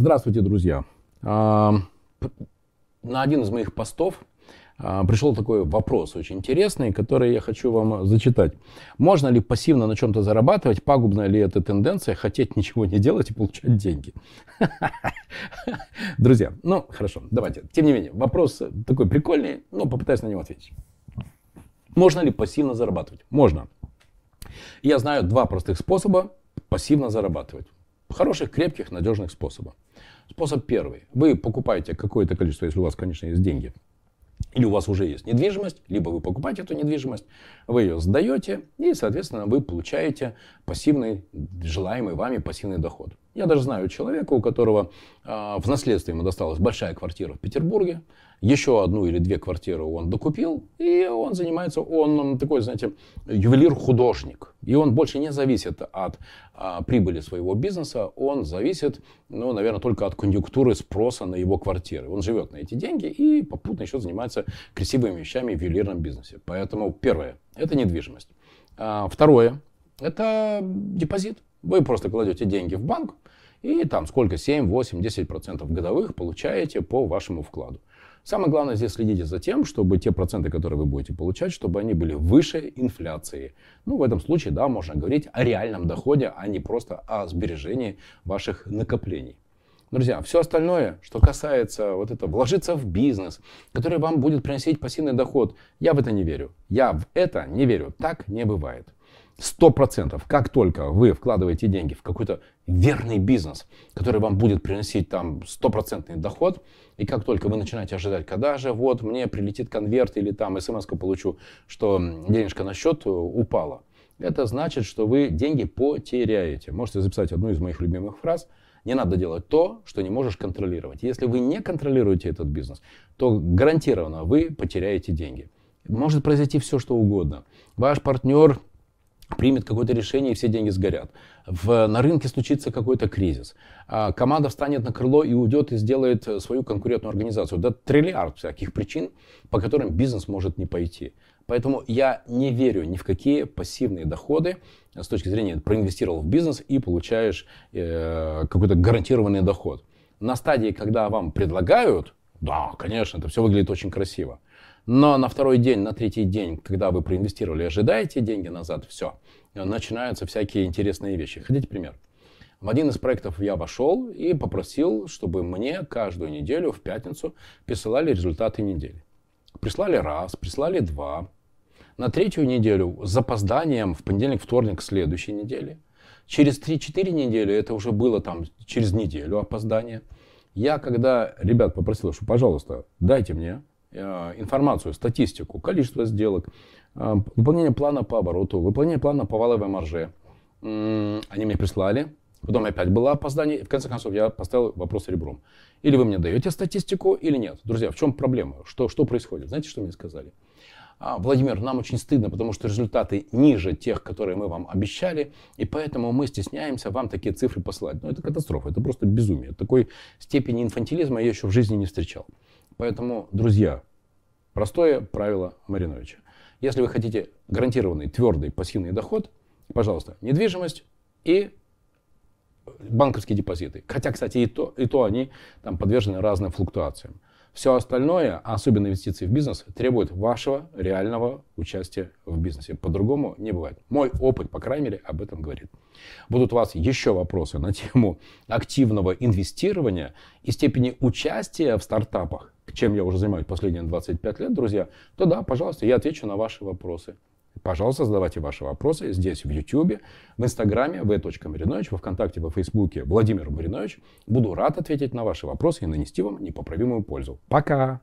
Здравствуйте, друзья. А, на один из моих постов а, пришел такой вопрос очень интересный, который я хочу вам зачитать. Можно ли пассивно на чем-то зарабатывать? Пагубная ли это тенденция хотеть ничего не делать и получать деньги? Друзья, ну хорошо, давайте. Тем не менее, вопрос такой прикольный, но попытаюсь на него ответить. Можно ли пассивно зарабатывать? Можно. Я знаю два простых способа пассивно зарабатывать. Хороших, крепких, надежных способов. Способ первый. Вы покупаете какое-то количество, если у вас, конечно, есть деньги, или у вас уже есть недвижимость, либо вы покупаете эту недвижимость, вы ее сдаете, и, соответственно, вы получаете пассивный, желаемый вами пассивный доход. Я даже знаю человека, у которого э, в наследство ему досталась большая квартира в Петербурге, еще одну или две квартиры он докупил, и он занимается, он такой, знаете, ювелир-художник. И он больше не зависит от а, прибыли своего бизнеса, он зависит, ну, наверное, только от конъюнктуры спроса на его квартиры. Он живет на эти деньги и попутно еще занимается красивыми вещами в ювелирном бизнесе. Поэтому первое – это недвижимость. А, второе – это депозит. Вы просто кладете деньги в банк, и там сколько, 7, 8, 10% годовых получаете по вашему вкладу. Самое главное здесь следите за тем, чтобы те проценты, которые вы будете получать, чтобы они были выше инфляции. Ну, в этом случае, да, можно говорить о реальном доходе, а не просто о сбережении ваших накоплений. Друзья, все остальное, что касается вот этого, вложиться в бизнес, который вам будет приносить пассивный доход, я в это не верю. Я в это не верю. Так не бывает. Сто процентов, как только вы вкладываете деньги в какой-то верный бизнес, который вам будет приносить там стопроцентный доход, и как только вы начинаете ожидать, когда же вот мне прилетит конверт или там смс получу, что денежка на счет упала, это значит, что вы деньги потеряете. Можете записать одну из моих любимых фраз. Не надо делать то, что не можешь контролировать. Если вы не контролируете этот бизнес, то гарантированно вы потеряете деньги. Может произойти все, что угодно. Ваш партнер примет какое-то решение и все деньги сгорят. В, на рынке случится какой-то кризис. А команда встанет на крыло и уйдет и сделает свою конкурентную организацию. Да триллиард всяких причин, по которым бизнес может не пойти. Поэтому я не верю ни в какие пассивные доходы с точки зрения проинвестировал в бизнес и получаешь э, какой-то гарантированный доход. На стадии, когда вам предлагают, да, конечно, это все выглядит очень красиво. Но на второй день, на третий день, когда вы проинвестировали, ожидаете деньги назад, все, начинаются всякие интересные вещи. Хотите пример? В один из проектов я вошел и попросил, чтобы мне каждую неделю в пятницу присылали результаты недели. Прислали раз, прислали два. На третью неделю с запозданием в понедельник, вторник следующей недели. Через 3-4 недели, это уже было там через неделю опоздание. Я когда ребят попросил, что, пожалуйста, дайте мне информацию, статистику, количество сделок, э, выполнение плана по обороту, выполнение плана по валовой марже. Они мне прислали, потом опять было опоздание, и в конце концов я поставил вопрос ребром. Или вы мне даете статистику, или нет. Друзья, в чем проблема? Что, что происходит? Знаете, что мне сказали? А, Владимир, нам очень стыдно, потому что результаты ниже тех, которые мы вам обещали, и поэтому мы стесняемся вам такие цифры посылать. Ну, это катастрофа, это просто безумие. Такой степени инфантилизма я еще в жизни не встречал. Поэтому, друзья, простое правило Мариновича. Если вы хотите гарантированный, твердый, пассивный доход, пожалуйста, недвижимость и банковские депозиты. Хотя, кстати, и то, и то они там подвержены разным флуктуациям. Все остальное, особенно инвестиции в бизнес, требует вашего реального участия в бизнесе. По-другому не бывает. Мой опыт, по крайней мере, об этом говорит. Будут у вас еще вопросы на тему активного инвестирования и степени участия в стартапах, чем я уже занимаюсь последние 25 лет, друзья, то да, пожалуйста, я отвечу на ваши вопросы. Пожалуйста, задавайте ваши вопросы здесь, в YouTube, в Инстаграме, v.marinovич, во Вконтакте, во Фейсбуке Владимир Маринович. Буду рад ответить на ваши вопросы и нанести вам непоправимую пользу. Пока!